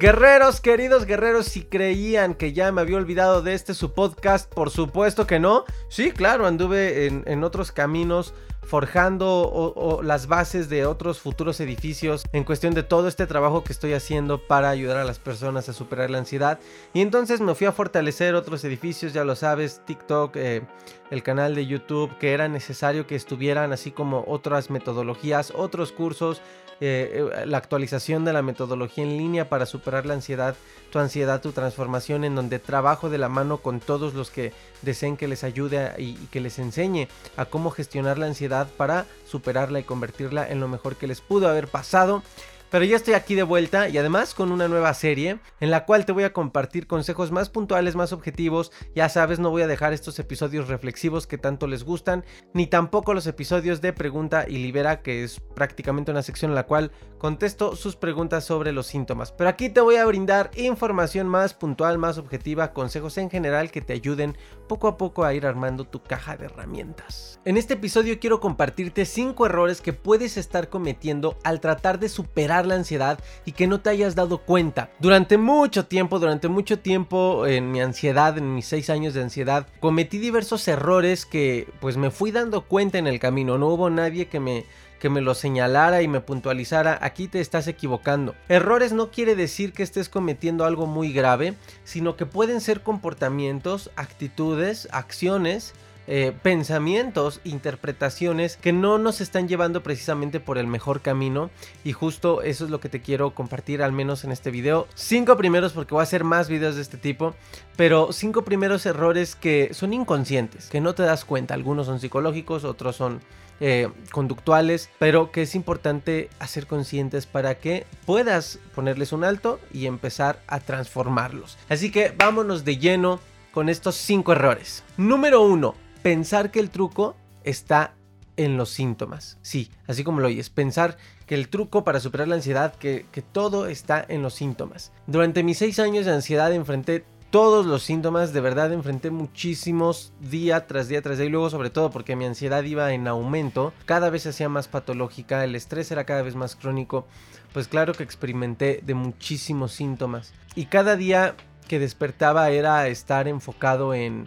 Guerreros, queridos guerreros, si creían que ya me había olvidado de este su podcast, por supuesto que no. Sí, claro, anduve en, otros caminos forjando las bases de otros futuros edificios en cuestión de todo este trabajo que estoy haciendo para ayudar a las personas a superar la ansiedad. Y entonces me fui a fortalecer otros edificios, ya lo sabes, TikTok, eh, el canal de YouTube, que era necesario que estuvieran así como otras metodologías, otros cursos, eh, eh, la actualización de la metodología en línea para superar la ansiedad, tu ansiedad, tu transformación, en donde trabajo de la mano con todos los que deseen que les ayude y, y que les enseñe a cómo gestionar la ansiedad para superarla y convertirla en lo mejor que les pudo haber pasado. Pero ya estoy aquí de vuelta y además con una nueva serie en la cual te voy a compartir consejos más puntuales, más objetivos. Ya sabes, no voy a dejar estos episodios reflexivos que tanto les gustan, ni tampoco los episodios de pregunta y libera, que es prácticamente una sección en la cual contesto sus preguntas sobre los síntomas. Pero aquí te voy a brindar información más puntual, más objetiva, consejos en general que te ayuden poco a poco a ir armando tu caja de herramientas. En este episodio quiero compartirte 5 errores que puedes estar cometiendo al tratar de superar la ansiedad y que no te hayas dado cuenta. Durante mucho tiempo, durante mucho tiempo en mi ansiedad, en mis seis años de ansiedad, cometí diversos errores que pues me fui dando cuenta en el camino. No hubo nadie que me que me lo señalara y me puntualizara, aquí te estás equivocando. Errores no quiere decir que estés cometiendo algo muy grave, sino que pueden ser comportamientos, actitudes, acciones eh, pensamientos, interpretaciones que no nos están llevando precisamente por el mejor camino y justo eso es lo que te quiero compartir al menos en este video. Cinco primeros porque voy a hacer más videos de este tipo, pero cinco primeros errores que son inconscientes, que no te das cuenta. Algunos son psicológicos, otros son eh, conductuales, pero que es importante hacer conscientes para que puedas ponerles un alto y empezar a transformarlos. Así que vámonos de lleno con estos cinco errores. Número uno pensar que el truco está en los síntomas. Sí, así como lo oyes, pensar que el truco para superar la ansiedad, que, todo está en los síntomas. Durante mis seis años de ansiedad enfrenté todos los síntomas, de verdad enfrenté muchísimos día tras día tras día y luego sobre todo porque mi ansiedad iba en aumento, cada vez se hacía más patológica, el estrés era cada vez más crónico, pues claro que experimenté de muchísimos síntomas y cada día que despertaba era estar enfocado en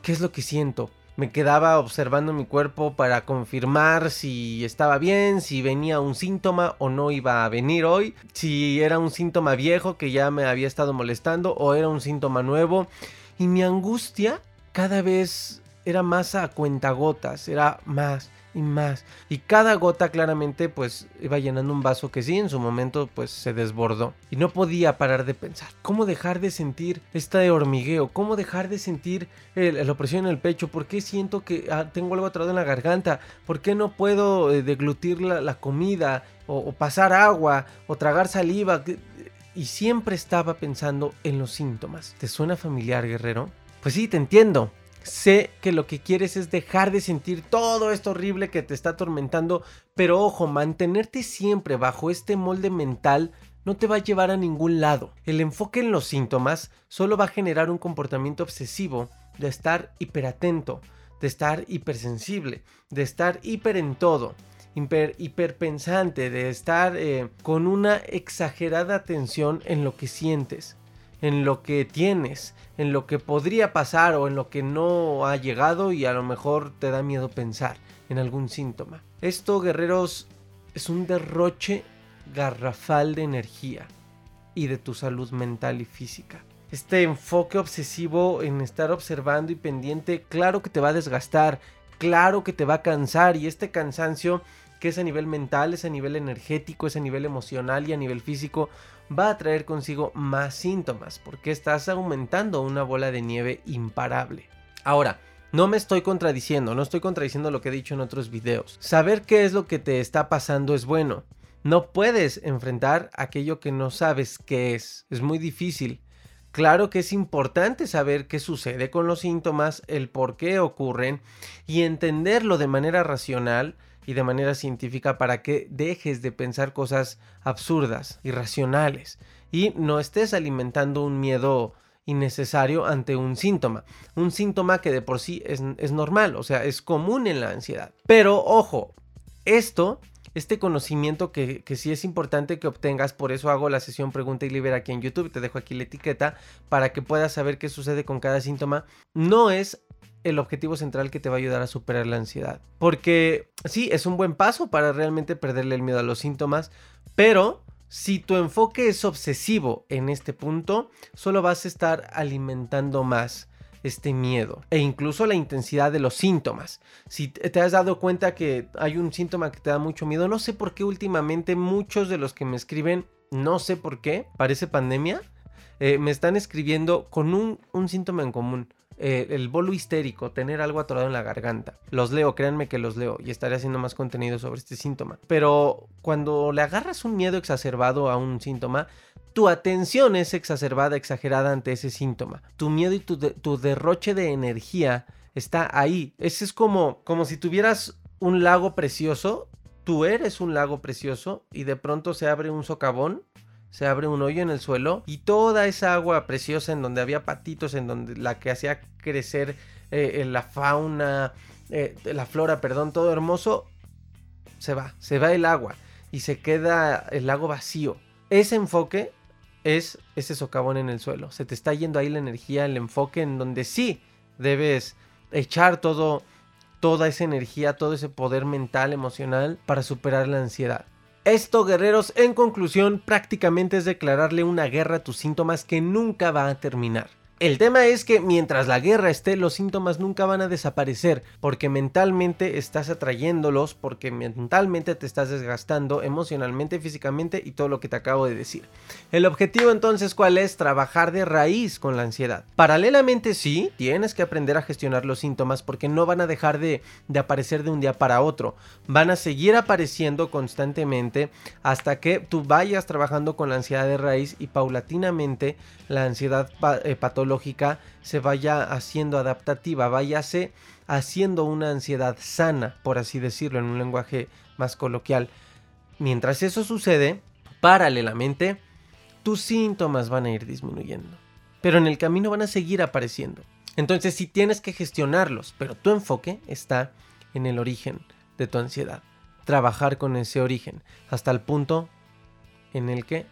qué es lo que siento, me quedaba observando mi cuerpo para confirmar si estaba bien, si venía un síntoma o no iba a venir hoy, si era un síntoma viejo que ya me había estado molestando o era un síntoma nuevo. Y mi angustia cada vez era más a cuentagotas, era más y más. Y cada gota claramente pues iba llenando un vaso que sí, en su momento pues se desbordó. Y no podía parar de pensar. ¿Cómo dejar de sentir este hormigueo? ¿Cómo dejar de sentir la opresión en el pecho? ¿Por qué siento que ah, tengo algo atrás en la garganta? ¿Por qué no puedo eh, deglutir la, comida? O, pasar agua? ¿O tragar saliva? Y siempre estaba pensando en los síntomas. ¿Te suena familiar, guerrero? Pues sí, te entiendo. Sé que lo que quieres es dejar de sentir todo esto horrible que te está atormentando, pero ojo, mantenerte siempre bajo este molde mental no te va a llevar a ningún lado. El enfoque en los síntomas solo va a generar un comportamiento obsesivo de estar hiperatento, de estar hipersensible, de estar hiper en todo, hiper, hiperpensante, de estar eh, con una exagerada atención en lo que sientes en lo que tienes, en lo que podría pasar o en lo que no ha llegado y a lo mejor te da miedo pensar en algún síntoma. Esto, guerreros, es un derroche garrafal de energía. y de tu salud mental y física. Este enfoque obsesivo en estar observando y pendiente, claro que te va a desgastar, claro que te va a cansar y este cansancio que es a nivel mental, es a nivel energético, es a nivel emocional y a nivel físico, va a traer consigo más síntomas porque estás aumentando una bola de nieve imparable. Ahora, no me estoy contradiciendo, no estoy contradiciendo lo que he dicho en otros videos. Saber qué es lo que te está pasando es bueno. No puedes enfrentar aquello que no sabes qué es. Es muy difícil. Claro que es importante saber qué sucede con los síntomas, el por qué ocurren y entenderlo de manera racional y de manera científica para que dejes de pensar cosas absurdas, irracionales y no estés alimentando un miedo innecesario ante un síntoma. Un síntoma que de por sí es, es normal, o sea, es común en la ansiedad. Pero ojo, esto este conocimiento que, que, sí es importante que obtengas, por eso hago la sesión pregunta y libera aquí en YouTube, te dejo aquí la etiqueta para que puedas saber qué sucede con cada síntoma, no es el objetivo central que te va a ayudar a superar la ansiedad. Porque sí, es un buen paso para realmente perderle el miedo a los síntomas, pero si tu enfoque es obsesivo en este punto, solo vas a estar alimentando más este miedo e incluso la intensidad de los síntomas. Si te has dado cuenta que hay un síntoma que te da mucho miedo, no sé por qué últimamente muchos de los que me escriben, no sé por qué, parece pandemia, eh, me están escribiendo con un, un síntoma en común. Eh, el bolo histérico, tener algo atorado en la garganta. Los leo, créanme que los leo y estaré haciendo más contenido sobre este síntoma. Pero cuando le agarras un miedo exacerbado a un síntoma, tu atención es exacerbada, exagerada ante ese síntoma. Tu miedo y tu, tu derroche de energía está ahí. Ese es como, como si tuvieras un lago precioso. Tú eres un lago precioso y de pronto se abre un socavón se abre un hoyo en el suelo y toda esa agua preciosa en donde había patitos, en donde la que hacía crecer eh, la fauna, eh, la flora, perdón, todo hermoso, se va, se va el agua y se queda el lago vacío. Ese enfoque es ese socavón en el suelo. Se te está yendo ahí la energía, el enfoque en donde sí debes echar todo, toda esa energía, todo ese poder mental, emocional para superar la ansiedad. Esto, guerreros, en conclusión, prácticamente es declararle una guerra a tus síntomas que nunca va a terminar. El tema es que mientras la guerra esté, los síntomas nunca van a desaparecer, porque mentalmente estás atrayéndolos, porque mentalmente te estás desgastando emocionalmente, físicamente y todo lo que te acabo de decir. El objetivo entonces, ¿cuál es? Trabajar de raíz con la ansiedad. Paralelamente, sí, tienes que aprender a gestionar los síntomas porque no van a dejar de, de aparecer de un día para otro. Van a seguir apareciendo constantemente hasta que tú vayas trabajando con la ansiedad de raíz y paulatinamente la ansiedad eh, patológica se vaya haciendo adaptativa, váyase haciendo una ansiedad sana, por así decirlo, en un lenguaje más coloquial. Mientras eso sucede, paralelamente, tus síntomas van a ir disminuyendo. Pero en el camino van a seguir apareciendo. Entonces sí tienes que gestionarlos, pero tu enfoque está en el origen de tu ansiedad. Trabajar con ese origen hasta el punto en el que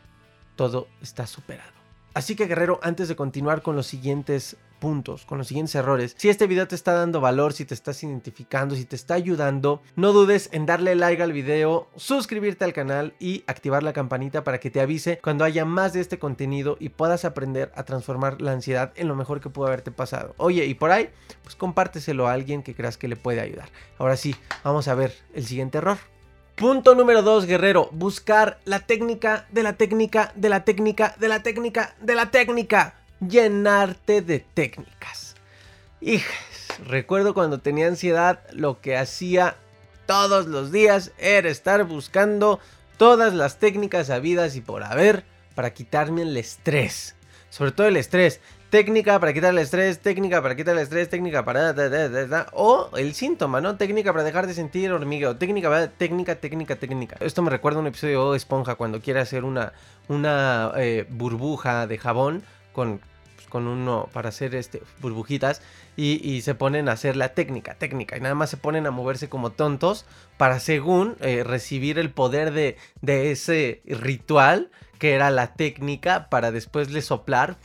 todo está superado. Así que guerrero, antes de continuar con los siguientes puntos, con los siguientes errores, si este video te está dando valor, si te estás identificando, si te está ayudando, no dudes en darle like al video, suscribirte al canal y activar la campanita para que te avise cuando haya más de este contenido y puedas aprender a transformar la ansiedad en lo mejor que pudo haberte pasado. Oye, y por ahí, pues compárteselo a alguien que creas que le puede ayudar. Ahora sí, vamos a ver el siguiente error. Punto número 2, guerrero. Buscar la técnica de la técnica de la técnica de la técnica de la técnica. Llenarte de técnicas. Hijas, recuerdo cuando tenía ansiedad, lo que hacía todos los días era estar buscando todas las técnicas habidas y por haber para quitarme el estrés. Sobre todo el estrés técnica para quitar el estrés, técnica para quitar el estrés, técnica para... o el síntoma, ¿no? Técnica para dejar de sentir hormigueo, técnica. Técnica, técnica, técnica. Esto me recuerda a un episodio de Esponja cuando quiere hacer una, una eh, burbuja de jabón con, pues, con uno para hacer este, burbujitas y, se ponen a hacer la técnica, técnica, y nada más se ponen a moverse como tontos para según eh, recibir el poder de, de ese ritual que era la técnica para después le soplar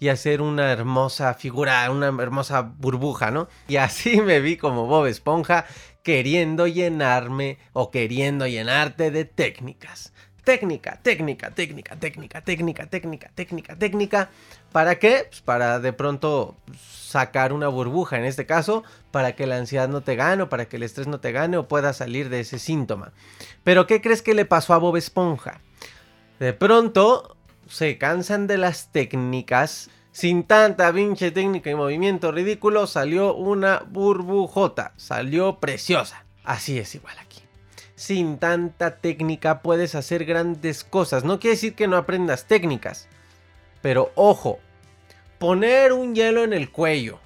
y hacer una hermosa figura, una hermosa burbuja, ¿no? Y así me vi como Bob Esponja queriendo llenarme o queriendo llenarte de técnicas. técnica, técnica, técnica, técnica, técnica, técnica, técnica, técnica. ¿Para qué? Pues para de pronto sacar una burbuja, en este caso, para que la ansiedad no te gane o para que el estrés no te gane o pueda salir de ese síntoma. Pero ¿qué crees que le pasó a Bob Esponja? De pronto se cansan de las técnicas. Sin tanta pinche técnica y movimiento ridículo, salió una burbujota. Salió preciosa. Así es igual aquí sin tanta técnica puedes hacer grandes cosas. No quiere decir que no aprendas técnicas. Pero ojo, poner un hielo en el cuello.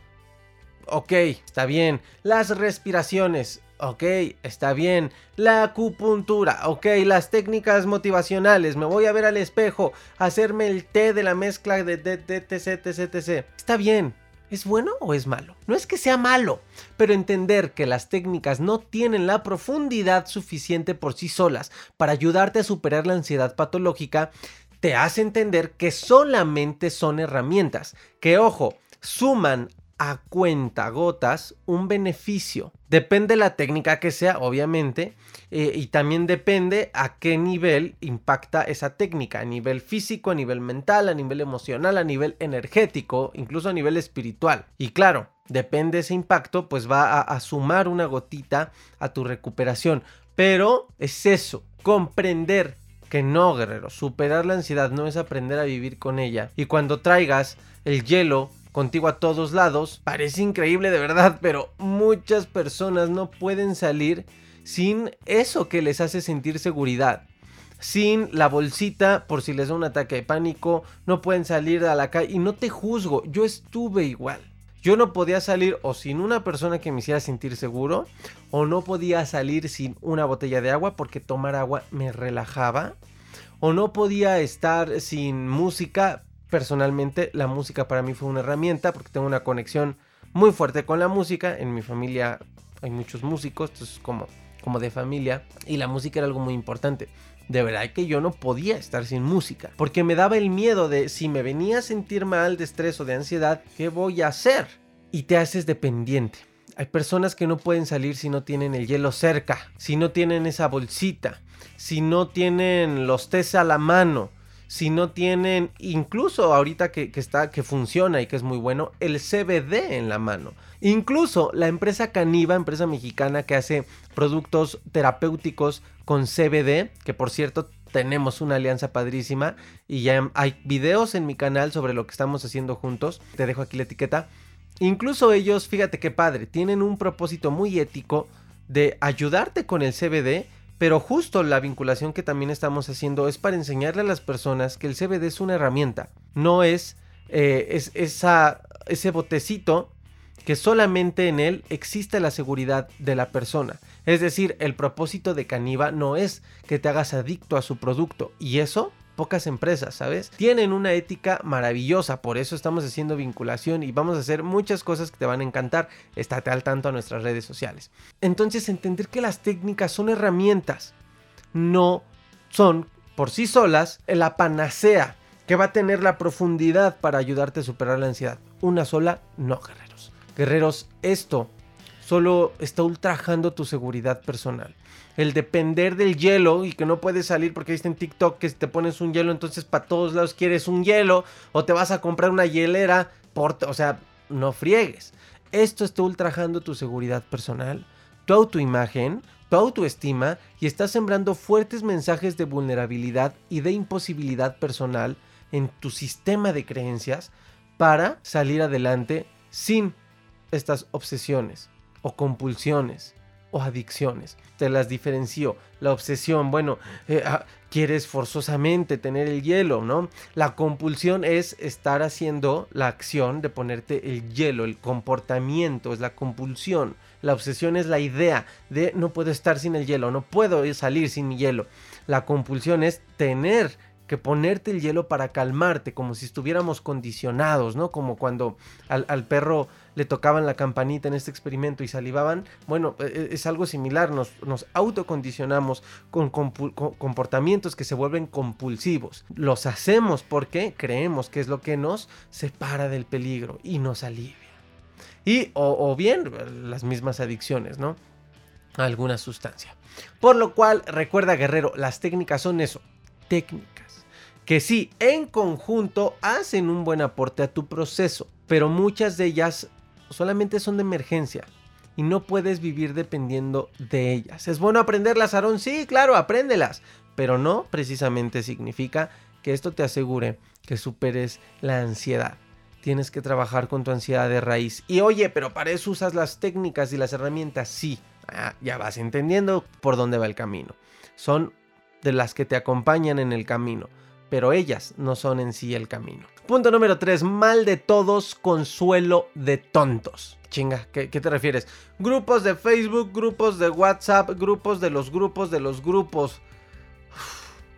Ok, está bien. Las respiraciones. Ok, está bien. La acupuntura. Ok, las técnicas motivacionales. Me voy a ver al espejo. Hacerme el té de la mezcla de TTC, TC, Está bien. ¿Es bueno o es malo? No es que sea malo, pero entender que las técnicas no tienen la profundidad suficiente por sí solas para ayudarte a superar la ansiedad patológica, te hace entender que solamente son herramientas, que ojo, suman a cuenta gotas un beneficio. Depende la técnica que sea, obviamente, eh, y también depende a qué nivel impacta esa técnica, a nivel físico, a nivel mental, a nivel emocional, a nivel energético, incluso a nivel espiritual. Y claro, depende ese impacto, pues va a, a sumar una gotita a tu recuperación. Pero es eso, comprender que no, guerrero, superar la ansiedad no es aprender a vivir con ella. Y cuando traigas el hielo contigo a todos lados. Parece increíble de verdad, pero muchas personas no pueden salir sin eso que les hace sentir seguridad. Sin la bolsita por si les da un ataque de pánico, no pueden salir a la calle y no te juzgo, yo estuve igual. Yo no podía salir o sin una persona que me hiciera sentir seguro, o no podía salir sin una botella de agua porque tomar agua me relajaba, o no podía estar sin música personalmente la música para mí fue una herramienta porque tengo una conexión muy fuerte con la música. En mi familia hay muchos músicos, entonces como, como de familia. Y la música era algo muy importante. De verdad que yo no podía estar sin música. Porque me daba el miedo de si me venía a sentir mal de estrés o de ansiedad, ¿qué voy a hacer? Y te haces dependiente. Hay personas que no pueden salir si no tienen el hielo cerca, si no tienen esa bolsita, si no tienen los tés a la mano, si no tienen, incluso ahorita que, está, que funciona y que es muy bueno, el CBD en la mano. Incluso la empresa Caniva, empresa mexicana que hace productos terapéuticos con CBD, que por cierto tenemos una alianza padrísima y ya hay videos en mi canal sobre lo que estamos haciendo juntos. Te dejo aquí la etiqueta. Incluso ellos, fíjate qué padre, tienen un propósito muy ético de ayudarte con el CBD pero justo la vinculación que también estamos haciendo es para enseñarle a las personas que el CBD es una herramienta, no es, eh, es esa, ese botecito que solamente en él existe la seguridad de la persona. Es decir, el propósito de Caniva no es que te hagas adicto a su producto y eso pocas empresas, ¿sabes? Tienen una ética maravillosa, por eso estamos haciendo vinculación y vamos a hacer muchas cosas que te van a encantar. Estate al tanto a nuestras redes sociales. Entonces, entender que las técnicas son herramientas, no son por sí solas la panacea que va a tener la profundidad para ayudarte a superar la ansiedad. Una sola, no, guerreros. Guerreros, esto solo está ultrajando tu seguridad personal el depender del hielo y que no puedes salir porque viste en TikTok que si te pones un hielo, entonces para todos lados quieres un hielo o te vas a comprar una hielera, o sea, no friegues. Esto está ultrajando tu seguridad personal, tu autoimagen, tu autoestima y está sembrando fuertes mensajes de vulnerabilidad y de imposibilidad personal en tu sistema de creencias para salir adelante sin estas obsesiones o compulsiones o adicciones. Te las diferencio. La obsesión, bueno, eh, ah, quieres forzosamente tener el hielo, ¿no? La compulsión es estar haciendo la acción de ponerte el hielo, el comportamiento es la compulsión. La obsesión es la idea de no puedo estar sin el hielo, no puedo salir sin hielo. La compulsión es tener que ponerte el hielo para calmarte, como si estuviéramos condicionados, ¿no? Como cuando al, perro le tocaban la campanita en este experimento y salivaban. Bueno, e, e, es algo similar, nos, nos autocondicionamos con, comportamientos que se vuelven compulsivos. Los hacemos porque creemos que es lo que nos separa del peligro y nos alivia. Y, o, o bien, las mismas adicciones, ¿no? A alguna sustancia. Por lo cual, recuerda, guerrero, las técnicas son eso técnicas que sí, en conjunto hacen un buen aporte a tu proceso, pero muchas de ellas solamente son de emergencia y no puedes vivir dependiendo de ellas. ¿Es bueno aprenderlas, Aarón? Sí, claro, apréndelas, pero no precisamente significa que esto te asegure que superes la ansiedad. Tienes que trabajar con tu ansiedad de raíz. Y oye, pero para eso usas las técnicas y las herramientas. Sí, ah, ya vas entendiendo por dónde va el camino. Son de las que te acompañan en el camino, pero ellas no son en sí el camino. Punto número 3. Mal de todos, consuelo de tontos. Chinga, ¿qué, ¿qué, te refieres? Grupos de Facebook, grupos de WhatsApp, grupos de los grupos de los grupos.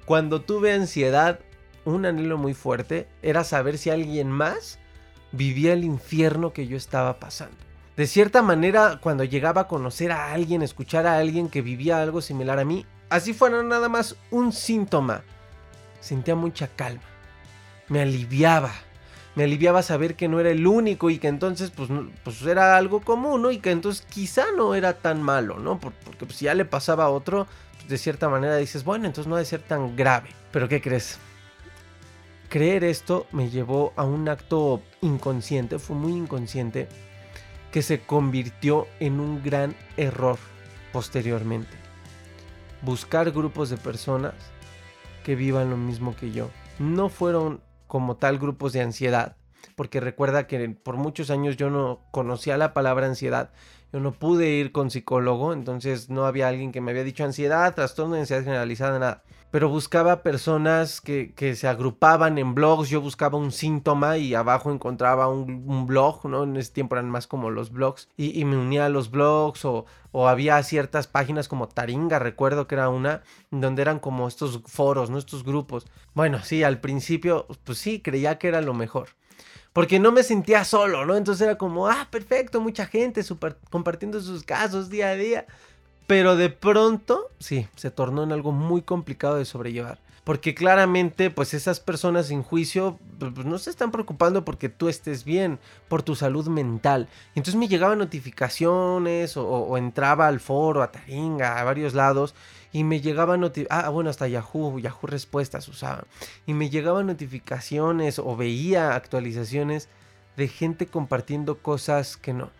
Cuando tuve ansiedad, un anhelo muy fuerte era saber si alguien más vivía el infierno que yo estaba pasando. De cierta manera, cuando llegaba a conocer a alguien, escuchar a alguien que vivía algo similar a mí, así fuera nada más un síntoma, sentía mucha calma. Me aliviaba. Me aliviaba saber que no era el único y que entonces pues, pues era algo común, ¿no? Y que entonces quizá no era tan malo, ¿no? Porque pues, si ya le pasaba a otro, pues, de cierta manera dices, bueno, entonces no debe ser tan grave. Pero ¿qué crees? Creer esto me llevó a un acto inconsciente, fue muy inconsciente, que se convirtió en un gran error posteriormente. Buscar grupos de personas que vivan lo mismo que yo. No fueron como tal grupos de ansiedad, porque recuerda que por muchos años yo no conocía la palabra ansiedad, yo no pude ir con psicólogo, entonces no había alguien que me había dicho ansiedad, trastorno de ansiedad generalizada, nada pero buscaba personas que, se agrupaban en blogs, yo buscaba un síntoma y abajo encontraba un, blog, ¿no? En ese tiempo eran más como los blogs, y, me unía a los blogs o, o, había ciertas páginas como Taringa, recuerdo que era una, donde eran como estos foros, ¿no? Estos grupos. Bueno, sí, al principio, pues sí, creía que era lo mejor. Porque no me sentía solo, ¿no? Entonces era como, ah, perfecto, mucha gente super, compartiendo sus casos día a día. Pero de pronto, sí, se tornó en algo muy complicado de sobrellevar. Porque claramente, pues esas personas sin juicio pues, pues, no se están preocupando porque tú estés bien, por tu salud mental. Entonces me llegaban notificaciones o, entraba al foro, a Taringa, a varios lados. Y me llegaban notificaciones, ah, bueno, hasta Yahoo, Yahoo Respuestas usaba. Y me llegaban notificaciones o veía actualizaciones de gente compartiendo cosas que no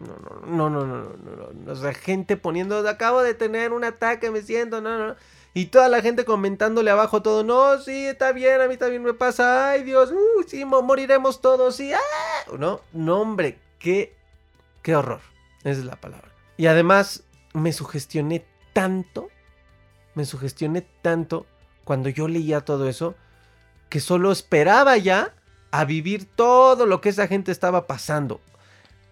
no, no, no, no, no, no, no, O sea, gente poniendo, acabo de tener un ataque, me siento, no, no. Y toda la gente comentándole abajo todo, no, sí, está bien, a mí también me pasa, ay Dios, uh, sí, moriremos todos, sí, ah. No, no, hombre, qué, qué horror. Esa es la palabra. Y además, me sugestioné tanto, me sugestioné tanto cuando yo leía todo eso, que solo esperaba ya a vivir todo lo que esa gente estaba pasando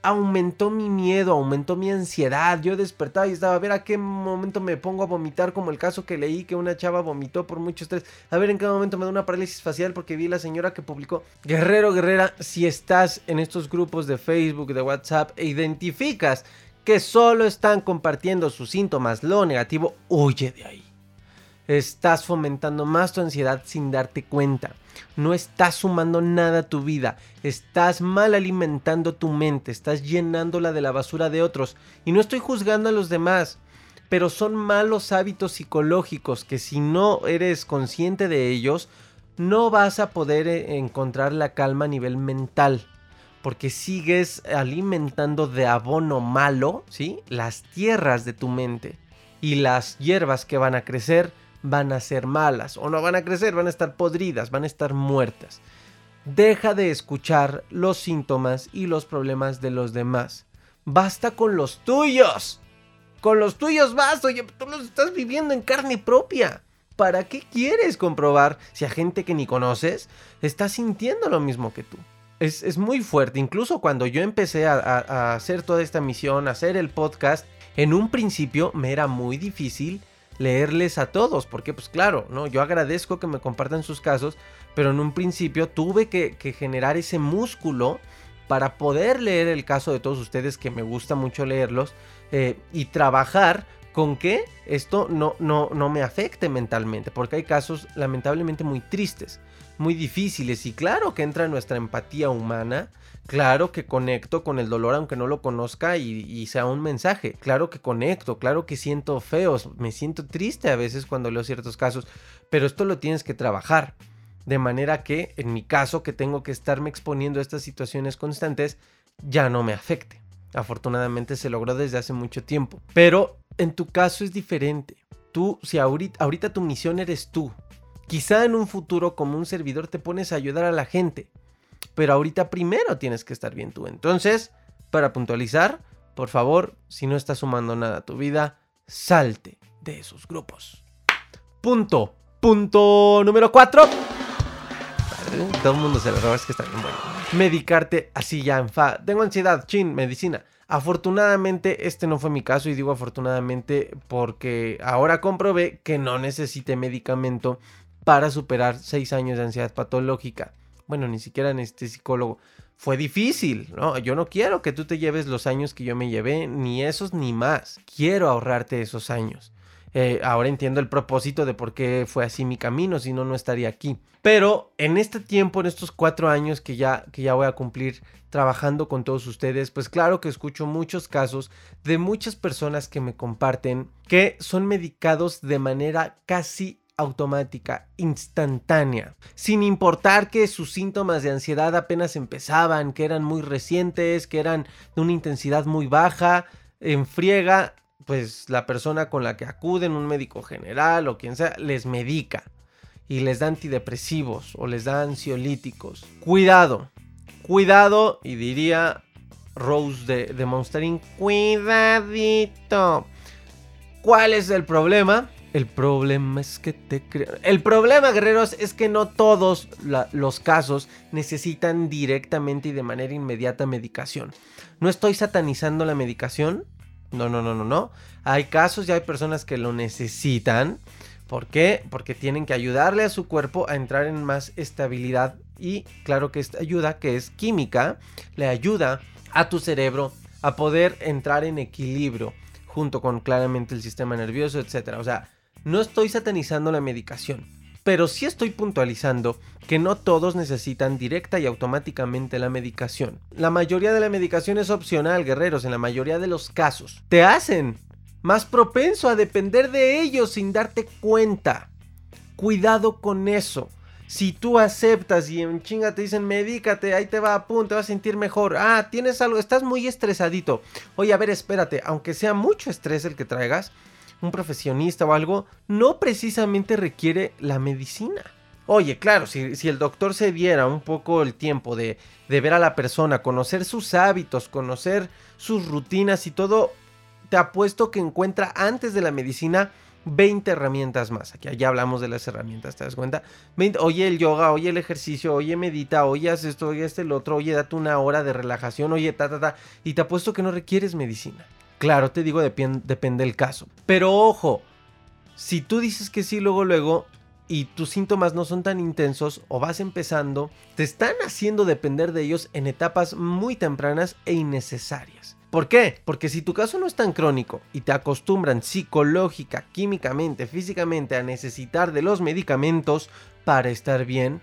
aumentó mi miedo, aumentó mi ansiedad. Yo despertaba y estaba a ver a qué momento me pongo a vomitar, como el caso que leí que una chava vomitó por mucho estrés. A ver en qué momento me da una parálisis facial porque vi la señora que publicó. Guerrero, guerrera, si estás en estos grupos de Facebook, de WhatsApp e identificas que solo están compartiendo sus síntomas, lo negativo, huye de ahí. Estás fomentando más tu ansiedad sin darte cuenta. No estás sumando nada a tu vida. Estás mal alimentando tu mente. Estás llenándola de la basura de otros. Y no estoy juzgando a los demás. Pero son malos hábitos psicológicos que si no eres consciente de ellos, no vas a poder eh, encontrar la calma a nivel mental. Porque sigues alimentando de abono malo, ¿sí? Las tierras de tu mente. Y las hierbas que van a crecer van a ser malas o no van a crecer, van a estar podridas, van a estar muertas. Deja de escuchar los síntomas y los problemas de los demás. Basta con los tuyos. Con los tuyos basta. Oye, tú los estás viviendo en carne propia. ¿Para qué quieres comprobar si a gente que ni conoces está sintiendo lo mismo que tú? Es, muy fuerte. Incluso cuando yo empecé a, a hacer toda esta misión, a hacer el podcast, en un principio me era muy difícil leerles a todos, porque pues claro, ¿no? Yo agradezco que me compartan sus casos, pero en un principio tuve que, generar ese músculo para poder leer el caso de todos ustedes, que me gusta mucho leerlos, eh, y trabajar con que esto no, no, no me afecte mentalmente, porque hay casos lamentablemente muy tristes, muy difíciles y claro que entra nuestra empatía humana, claro que conecto con el dolor aunque no lo conozca y, sea un mensaje, claro que conecto, claro que siento feos, me siento triste a veces cuando leo ciertos casos, pero esto lo tienes que trabajar. De manera que, en mi caso, que tengo que estarme exponiendo a estas situaciones constantes, ya no me afecte. Afortunadamente se logró desde hace mucho tiempo. Pero en tu caso es diferente. Tú, si ahorita, ahorita tu misión eres tú. Quizá en un futuro como un servidor te pones a ayudar a la gente. Pero ahorita primero tienes que estar bien tú. Entonces, para puntualizar, por favor, si no estás sumando nada a tu vida, salte de esos grupos. Punto. Punto número 4. Todo el mundo se lo roba, es que está bien bueno. Medicarte así ya en fa. Tengo ansiedad, chin, medicina. Afortunadamente este no fue mi caso y digo afortunadamente porque ahora comprobé que no necesité medicamento para superar 6 años de ansiedad patológica. Bueno, ni siquiera en este psicólogo. Fue difícil, ¿no? Yo no quiero que tú te lleves los años que yo me llevé, ni esos ni más. Quiero ahorrarte esos años. Eh, ahora entiendo el propósito de por qué fue así mi camino, si no, no estaría aquí. Pero en este tiempo, en estos cuatro años que ya, que ya voy a cumplir trabajando con todos ustedes, pues claro que escucho muchos casos de muchas personas que me comparten que son medicados de manera casi automática, instantánea, sin importar que sus síntomas de ansiedad apenas empezaban, que eran muy recientes, que eran de una intensidad muy baja, en friega, pues la persona con la que acuden, un médico general o quien sea, les medica y les da antidepresivos o les da ansiolíticos. Cuidado, cuidado y diría Rose de, de Monster cuidadito. ¿Cuál es el problema? El problema es que te. El problema, guerreros, es que no todos los casos necesitan directamente y de manera inmediata medicación. No estoy satanizando la medicación, no, no, no, no, no. Hay casos y hay personas que lo necesitan. ¿Por qué? Porque tienen que ayudarle a su cuerpo a entrar en más estabilidad y claro que esta ayuda, que es química, le ayuda a tu cerebro a poder entrar en equilibrio junto con claramente el sistema nervioso, etc. O sea, no estoy satanizando la medicación pero sí estoy puntualizando que no todos necesitan directa y automáticamente la medicación. La mayoría de la medicación es opcional, guerreros, en la mayoría de los casos. Te hacen más propenso a depender de ellos sin darte cuenta. Cuidado con eso. Si tú aceptas y en chinga te dicen, medícate, ahí te va a punto, te vas a sentir mejor. Ah, tienes algo, estás muy estresadito. Oye, a ver, espérate, aunque sea mucho estrés el que traigas, un profesionista o algo, no precisamente requiere la medicina. Oye, claro, si, el doctor se diera un poco el tiempo de, de ver a la persona, conocer sus hábitos, conocer sus rutinas y todo, te apuesto que encuentra antes de la medicina 20 herramientas más. Aquí ya hablamos de las herramientas, ¿te das cuenta? oye el yoga, oye el ejercicio, oye medita, oye haz esto, oye este el otro, oye date una hora de relajación, oye ta ta ta. Y te apuesto que no requieres medicina. Claro, te digo, depende del caso. Pero ojo, si tú dices que sí luego, luego, y tus síntomas no son tan intensos o vas empezando, te están haciendo depender de ellos en etapas muy tempranas e innecesarias. ¿Por qué? Porque si tu caso no es tan crónico y te acostumbran psicológica, químicamente, físicamente a necesitar de los medicamentos para estar bien,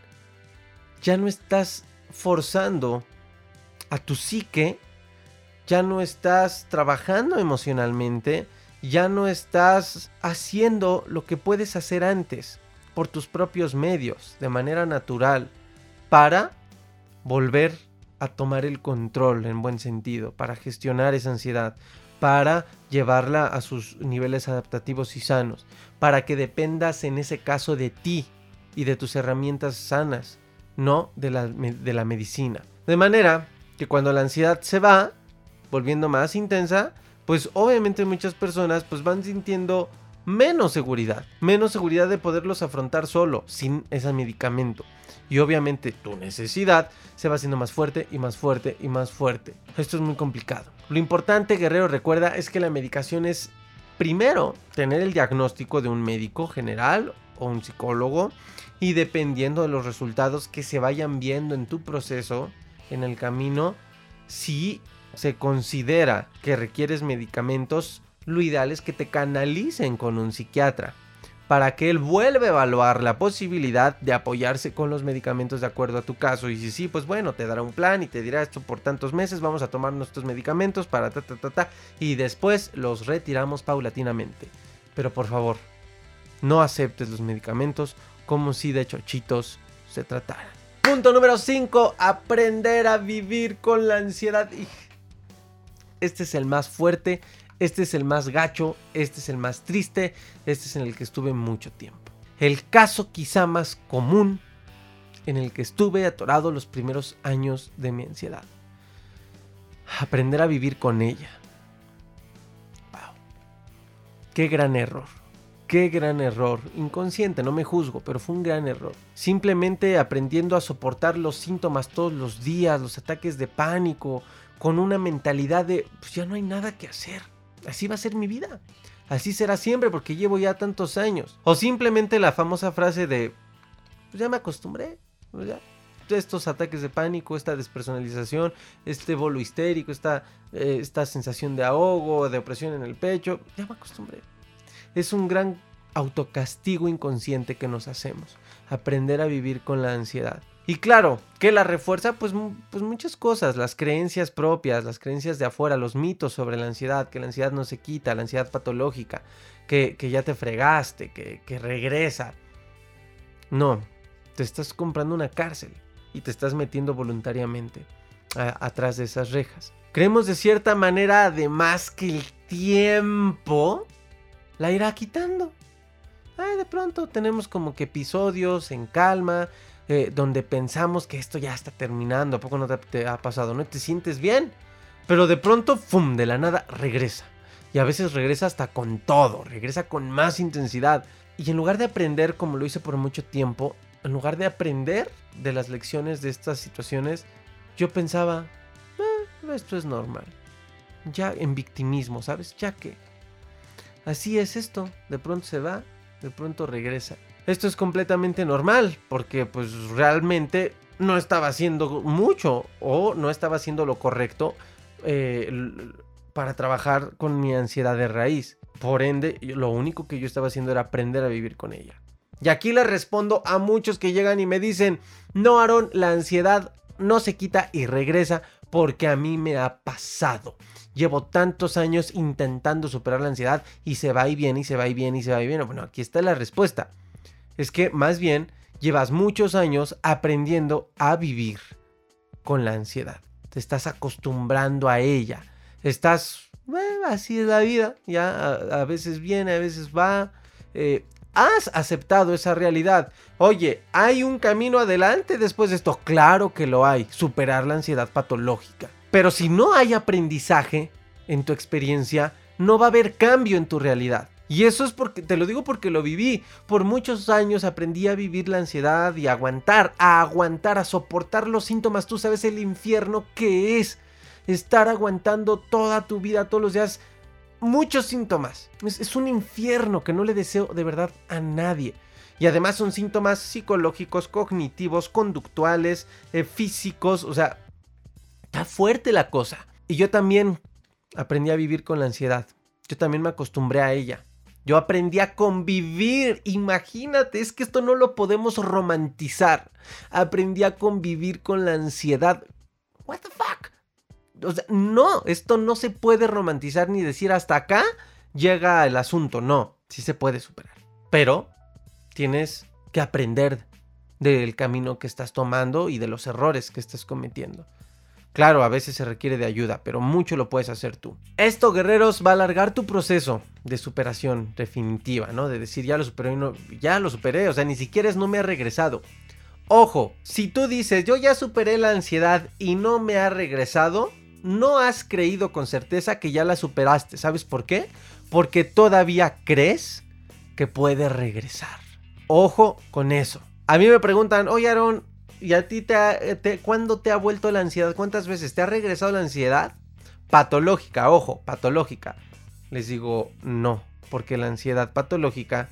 ya no estás forzando a tu psique ya no estás trabajando emocionalmente, ya no estás haciendo lo que puedes hacer antes por tus propios medios, de manera natural, para volver a tomar el control en buen sentido, para gestionar esa ansiedad, para llevarla a sus niveles adaptativos y sanos, para que dependas en ese caso de ti y de tus herramientas sanas, no de la, de la medicina. De manera que cuando la ansiedad se va, volviendo más intensa, pues obviamente muchas personas pues van sintiendo menos seguridad, menos seguridad de poderlos afrontar solo, sin ese medicamento. Y obviamente tu necesidad se va haciendo más fuerte y más fuerte y más fuerte. Esto es muy complicado. Lo importante, guerrero, recuerda, es que la medicación es primero tener el diagnóstico de un médico general o un psicólogo y dependiendo de los resultados que se vayan viendo en tu proceso, en el camino, si se considera que requieres medicamentos, lo ideal es que te canalicen con un psiquiatra para que él vuelva a evaluar la posibilidad de apoyarse con los medicamentos de acuerdo a tu caso. Y si sí, pues bueno, te dará un plan y te dirá esto por tantos meses, vamos a tomar nuestros medicamentos para ta ta ta ta y después los retiramos paulatinamente. Pero por favor, no aceptes los medicamentos como si de chochitos se tratara. Punto número 5, aprender a vivir con la ansiedad. Este es el más fuerte este es el más gacho, este es el más triste, este es en el que estuve mucho tiempo. El caso quizá más común en el que estuve atorado los primeros años de mi ansiedad. Aprender a vivir con ella. Wow. Qué gran error. Qué gran error. Inconsciente, no me juzgo, pero fue un gran error. Simplemente aprendiendo a soportar los síntomas todos los días, los ataques de pánico, con una mentalidad de, pues ya no hay nada que hacer así va a ser mi vida. Así será siempre porque llevo ya tantos años. O simplemente la famosa frase de, pues ya me acostumbré. Pues. Estos ataques de pánico, esta despersonalización, este bolo histérico, esta, eh, esta sensación de ahogo, de opresión en el pecho, ya me acostumbré. Es un gran autocastigo inconsciente que nos hacemos. Aprender a vivir con la ansiedad. Y claro, que la refuerza pues, pues muchas cosas, las creencias propias, las creencias de afuera, los mitos sobre la ansiedad, que la ansiedad no se quita, la ansiedad patológica, que, ya te fregaste, que, regresa. No, te estás comprando una cárcel y te estás metiendo voluntariamente atrás de esas rejas. Creemos de cierta manera además que el tiempo la irá quitando. Ay, de pronto tenemos como que episodios en calma, eh, donde pensamos que esto ya está terminando, ¿a poco no te, ha pasado? ¿No te sientes bien? Pero de pronto, ¡fum!, de la nada regresa. Y a veces regresa hasta con todo, regresa con más intensidad. Y en lugar de aprender como lo hice por mucho tiempo, en lugar de aprender de las lecciones de estas situaciones, yo pensaba, ah, esto es normal. Ya en victimismo, ¿sabes? Ya que así es esto, de pronto se va, de pronto regresa. Esto es completamente normal porque pues realmente no estaba haciendo mucho o no estaba haciendo lo correcto eh, para trabajar con mi ansiedad de raíz. Por ende, lo único que yo estaba haciendo era aprender a vivir con ella. Y aquí le respondo a muchos que llegan y me dicen, no, Aaron, la ansiedad no se quita y regresa porque a mí me ha pasado. Llevo tantos años intentando superar la ansiedad y se va y viene y se va y viene y se va y viene. Bueno, aquí está la respuesta es que más bien llevas muchos años aprendiendo a vivir con la ansiedad. Te estás acostumbrando a ella. Estás, así es la vida. Ya a, veces viene, a veces va. Eh, has aceptado esa realidad. Oye, ¿hay un camino adelante después de esto? Claro que lo hay. Superar la ansiedad patológica. Pero si no hay aprendizaje en tu experiencia, no va a haber cambio en tu realidad. Y eso es porque, te lo digo porque lo viví. Por muchos años aprendí a vivir la ansiedad y a aguantar, a aguantar, a soportar los síntomas. Tú sabes el infierno que es estar aguantando toda tu vida, todos los días, muchos síntomas. Es, un infierno que no le deseo de verdad a nadie. Y además son síntomas psicológicos, cognitivos, conductuales, eh, físicos. O sea, está fuerte la cosa. Y yo también aprendí a vivir con la ansiedad. Yo también me acostumbré a ella. Yo aprendí a convivir. Imagínate, es que esto no lo podemos romantizar. Aprendí a convivir con la ansiedad. What the fuck? O sea, no, esto no se puede romantizar ni decir hasta acá llega el asunto. No, sí se puede superar. Pero tienes que aprender del camino que estás tomando y de los errores que estás cometiendo. Claro, a veces se requiere de ayuda, pero mucho lo puedes hacer tú. Esto, guerreros, va a alargar tu proceso de superación definitiva, ¿no? De decir, ya lo superé, no, ya lo superé, o sea, ni siquiera es no me ha regresado. Ojo, si tú dices, yo ya superé la ansiedad y no me ha regresado, no has creído con certeza que ya la superaste. ¿Sabes por qué? Porque todavía crees que puede regresar. Ojo con eso. A mí me preguntan, oye Aaron, ¿Y a ti te, te, cuándo te ha vuelto la ansiedad? ¿Cuántas veces te ha regresado la ansiedad? Patológica, ojo, patológica. Les digo, no, porque la ansiedad patológica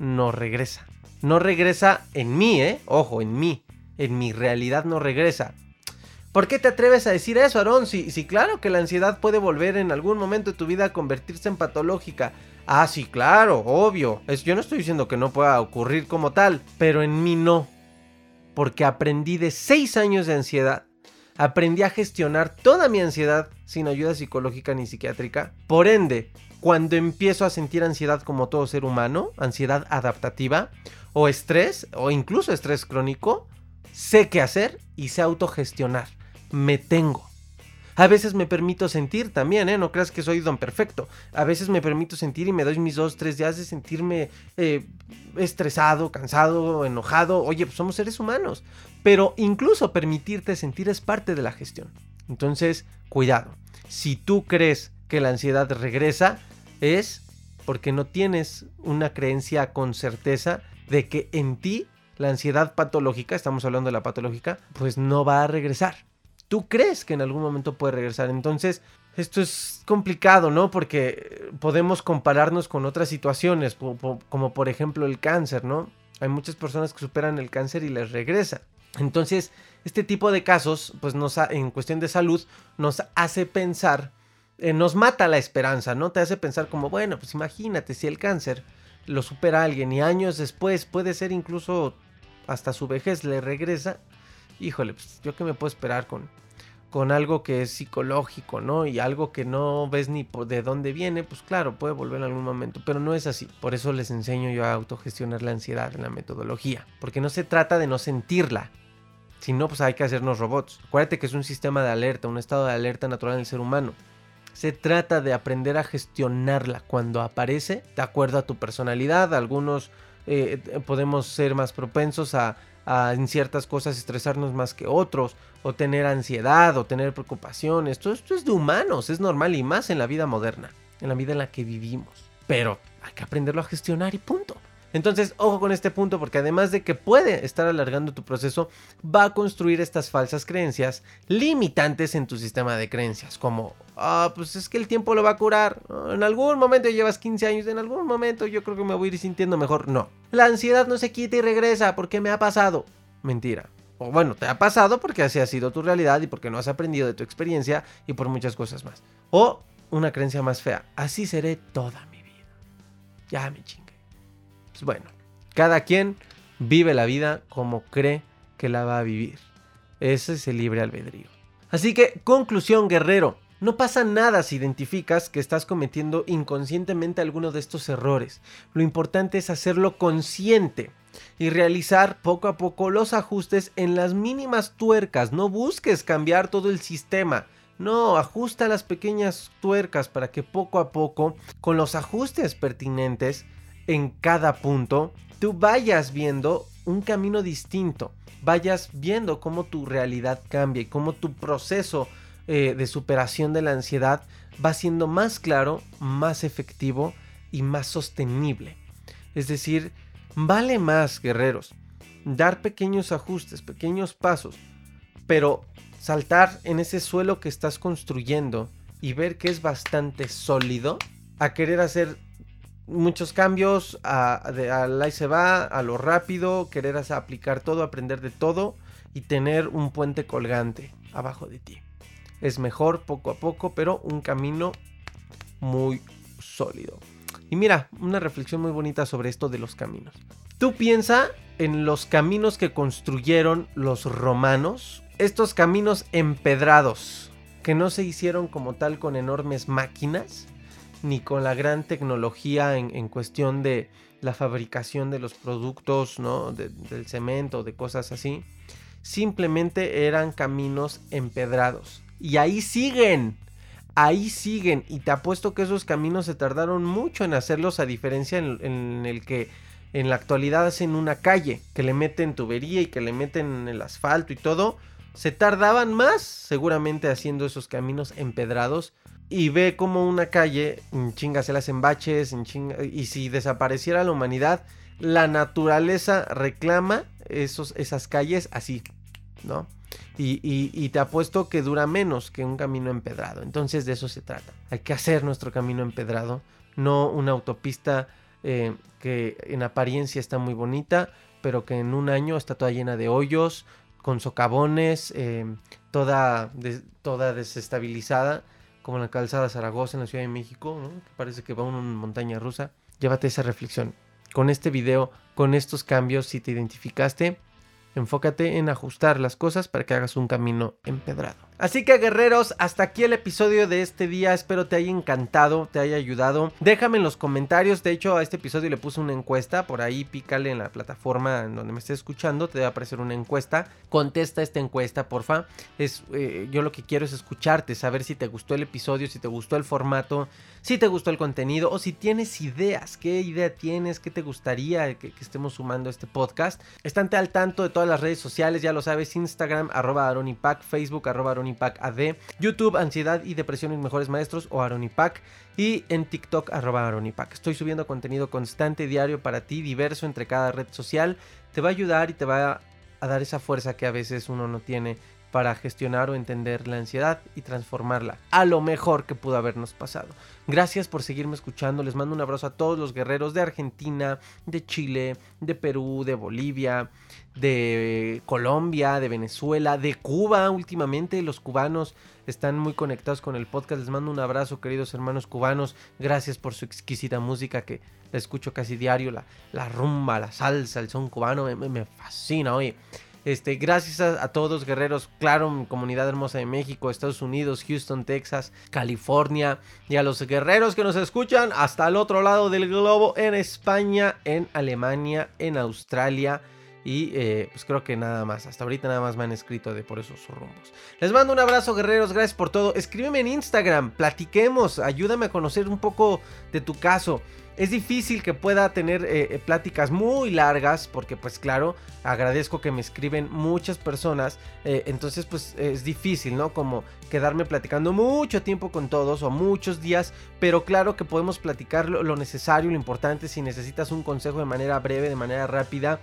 no regresa. No regresa en mí, ¿eh? Ojo, en mí. En mi realidad no regresa. ¿Por qué te atreves a decir eso, Aaron? Si, si claro que la ansiedad puede volver en algún momento de tu vida a convertirse en patológica. Ah, sí, claro, obvio. Es, yo no estoy diciendo que no pueda ocurrir como tal, pero en mí no. Porque aprendí de 6 años de ansiedad. Aprendí a gestionar toda mi ansiedad sin ayuda psicológica ni psiquiátrica. Por ende, cuando empiezo a sentir ansiedad como todo ser humano, ansiedad adaptativa, o estrés, o incluso estrés crónico, sé qué hacer y sé autogestionar. Me tengo. A veces me permito sentir también, ¿eh? No creas que soy don perfecto. A veces me permito sentir y me doy mis dos, tres días de sentirme eh, estresado, cansado, enojado. Oye, pues somos seres humanos. Pero incluso permitirte sentir es parte de la gestión. Entonces, cuidado. Si tú crees que la ansiedad regresa, es porque no tienes una creencia con certeza de que en ti la ansiedad patológica, estamos hablando de la patológica, pues no va a regresar. Tú crees que en algún momento puede regresar. Entonces, esto es complicado, ¿no? Porque podemos compararnos con otras situaciones, como por ejemplo el cáncer, ¿no? Hay muchas personas que superan el cáncer y les regresa. Entonces, este tipo de casos, pues nos en cuestión de salud, nos hace pensar, eh, nos mata la esperanza, ¿no? Te hace pensar como, bueno, pues imagínate si el cáncer lo supera alguien y años después puede ser incluso hasta su vejez le regresa, híjole, pues yo que me puedo esperar con, con algo que es psicológico, ¿no? Y algo que no ves ni de dónde viene, pues claro, puede volver en algún momento, pero no es así. Por eso les enseño yo a autogestionar la ansiedad en la metodología, porque no se trata de no sentirla, sino pues hay que hacernos robots. Acuérdate que es un sistema de alerta, un estado de alerta natural en el ser humano. Se trata de aprender a gestionarla cuando aparece, de acuerdo a tu personalidad. Algunos eh, podemos ser más propensos a, en ciertas cosas estresarnos más que otros, o tener ansiedad, o tener preocupaciones. Todo esto es de humanos, es normal y más en la vida moderna, en la vida en la que vivimos. Pero hay que aprenderlo a gestionar y punto. Entonces, ojo con este punto porque además de que puede estar alargando tu proceso, va a construir estas falsas creencias limitantes en tu sistema de creencias, como, ah, pues es que el tiempo lo va a curar, en algún momento llevas 15 años, en algún momento yo creo que me voy a ir sintiendo mejor. No, la ansiedad no se quita y regresa porque me ha pasado. Mentira. O bueno, te ha pasado porque así ha sido tu realidad y porque no has aprendido de tu experiencia y por muchas cosas más. O una creencia más fea, así seré toda mi vida. Ya me chingue. Pues bueno, cada quien vive la vida como cree que la va a vivir. Ese es el libre albedrío. Así que, conclusión, guerrero. No pasa nada si identificas que estás cometiendo inconscientemente alguno de estos errores. Lo importante es hacerlo consciente y realizar poco a poco los ajustes en las mínimas tuercas. No busques cambiar todo el sistema. No, ajusta las pequeñas tuercas para que poco a poco, con los ajustes pertinentes, en cada punto, tú vayas viendo un camino distinto, vayas viendo cómo tu realidad cambia y cómo tu proceso eh, de superación de la ansiedad va siendo más claro, más efectivo y más sostenible. Es decir, vale más, guerreros, dar pequeños ajustes, pequeños pasos, pero saltar en ese suelo que estás construyendo y ver que es bastante sólido, a querer hacer muchos cambios, a, la y se va, a lo rápido, querer aplicar todo, aprender de todo y tener un puente colgante abajo de ti. Es mejor poco a poco, pero un camino muy sólido. Y mira, una reflexión muy bonita sobre esto de los caminos. Tú piensa en los caminos que construyeron los romanos, estos caminos empedrados, que no se hicieron como tal con enormes máquinas, ni con la gran tecnología en, cuestión de la fabricación de los productos, ¿no? del cemento, de cosas así. Simplemente eran caminos empedrados. Y ahí siguen. Ahí siguen. Y te apuesto que esos caminos se tardaron mucho en hacerlos a diferencia en, en el que en la actualidad hacen una calle. Que le meten tubería y que le meten el asfalto y todo. Se tardaban más seguramente haciendo esos caminos empedrados y ve como una calle, en chinga se las baches, en chinga, y si desapareciera la humanidad, la naturaleza reclama esos, esas calles así, ¿no? Y, y, te apuesto que dura menos que un camino empedrado. Entonces de eso se trata. Hay que hacer nuestro camino empedrado, no una autopista eh, que en apariencia está muy bonita, pero que en un año está toda llena de hoyos, con socavones, em, toda, toda desestabilizada, como la calzada Zaragoza en la Ciudad de México, que parece que va una montaña rusa. Llévate esa reflexión. Con este video, con estos cambios, si te identificaste, enfócate en ajustar las cosas para que hagas un camino empedrado. Así que guerreros, hasta aquí el episodio de este día. Espero te haya encantado, te haya ayudado. Déjame en los comentarios. De hecho, a este episodio le puse una encuesta. Por ahí pícale en la plataforma en donde me estés escuchando. Te debe aparecer una encuesta. Contesta esta encuesta, porfa. Es, eh, yo lo que quiero es escucharte, saber si te gustó el episodio, si te gustó el formato, si te gustó el contenido o si tienes ideas. ¿Qué idea tienes? ¿Qué te gustaría que, estemos sumando a este podcast? Estante al tanto de todas las redes sociales, ya lo sabes. Instagram, arroba aronipac, Facebook, arroba Aronipac AD, YouTube Ansiedad y Depresión y Mejores Maestros o Aronipac y en TikTok arroba Aronipac. Estoy subiendo contenido constante, diario para ti, diverso entre cada red social. Te va a ayudar y te va a dar esa fuerza que a veces uno no tiene para gestionar o entender la ansiedad y transformarla a lo mejor que pudo habernos pasado. Gracias por seguirme escuchando, les mando un abrazo a todos los guerreros de Argentina, de Chile, de Perú, de Bolivia, de Colombia, de Venezuela, de Cuba. Últimamente, los cubanos están muy conectados con el podcast, les mando un abrazo queridos hermanos cubanos, gracias por su exquisita música que la escucho casi diario, la, la rumba, la salsa, el son cubano, me, fascina, oye. Este, gracias a, todos, guerreros, claro, comunidad hermosa de México, Estados Unidos, Houston, Texas, California, y a los guerreros que nos escuchan hasta el otro lado del globo, en España, en Alemania, en Australia. Y eh, pues creo que nada más. Hasta ahorita nada más me han escrito de por esos rumbos. Les mando un abrazo, guerreros. Gracias por todo. Escríbeme en Instagram. Platiquemos. Ayúdame a conocer un poco de tu caso es difícil que pueda tener eh, eh, pláticas muy largas porque pues claro, agradezco que me escriben muchas personas, eh, entonces pues es difícil, ¿no? Como quedarme platicando mucho tiempo con todos o muchos días, pero claro que podemos platicar lo, necesario, lo importante, si necesitas un consejo de manera breve, de manera rápida,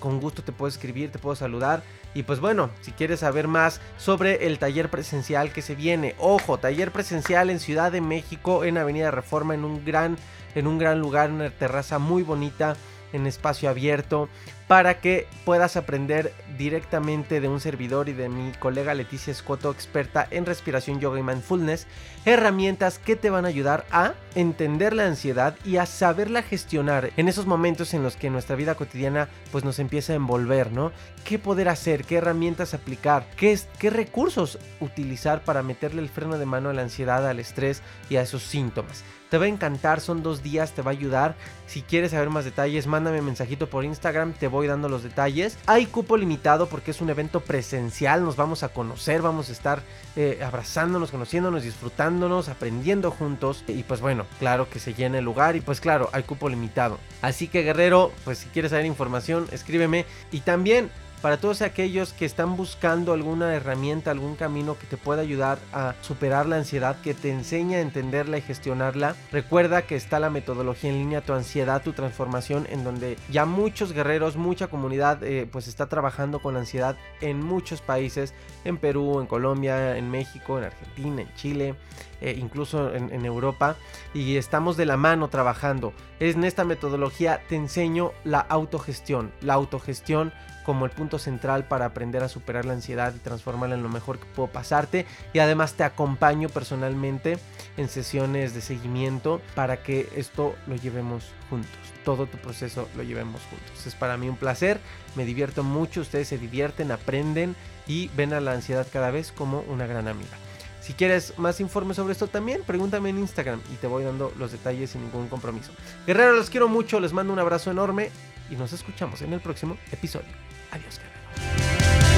con gusto te puedo escribir, te puedo saludar y pues bueno, si quieres saber más sobre el taller presencial que se viene, ojo, taller presencial en Ciudad de México, en Avenida Reforma, en un gran en un gran lugar, una terraza muy bonita, en espacio abierto, para que puedas aprender directamente de un servidor y de mi colega Leticia Escoto, experta en respiración, yoga y mindfulness, herramientas que te van a ayudar a entender la ansiedad y a saberla gestionar en esos momentos en los que nuestra vida cotidiana pues nos empieza a envolver, ¿no? ¿Qué poder hacer? ¿Qué herramientas aplicar? ¿Qué, recursos utilizar para meterle el freno de mano a la ansiedad, al estrés y a esos síntomas? Te va a encantar, son dos días, te va a ayudar. Si quieres saber más detalles, mándame un mensajito por Instagram, te voy dando los detalles. Hay cupo limitado porque es un evento presencial, nos vamos a conocer, vamos a estar eh, abrazándonos, conociéndonos, disfrutándonos, aprendiendo juntos. Y pues bueno, claro que se llena el lugar y pues claro, hay cupo limitado. Así que guerrero, pues si quieres saber información, escríbeme. Y también para todos aquellos que están buscando alguna herramienta, algún camino que te pueda ayudar a superar la ansiedad, que te enseñe a entenderla y gestionarla. Recuerda que está la metodología en línea Tu ansiedad, tu transformación, en donde ya muchos guerreros, mucha comunidad eh, pues está trabajando con ansiedad en muchos países, en Perú, en Colombia, en México, en Argentina, en Chile. Eh, incluso en, en, Europa, y estamos de la mano trabajando. En esta metodología te enseño la autogestión, la autogestión como el punto central para aprender a superar la ansiedad y transformarla en lo mejor que puedo pasarte. Y además te acompaño personalmente en sesiones de seguimiento para que esto lo llevemos juntos. Todo tu proceso lo llevemos juntos. Es para mí un placer, me divierto mucho, ustedes se divierten, aprenden y ven a la ansiedad cada vez como una gran amiga. Si quieres más informes sobre esto también, pregúntame en Instagram y te voy dando los detalles sin ningún compromiso. Guerrero, los quiero mucho, les mando un abrazo enorme y nos escuchamos en el próximo episodio. Adiós, guerrero.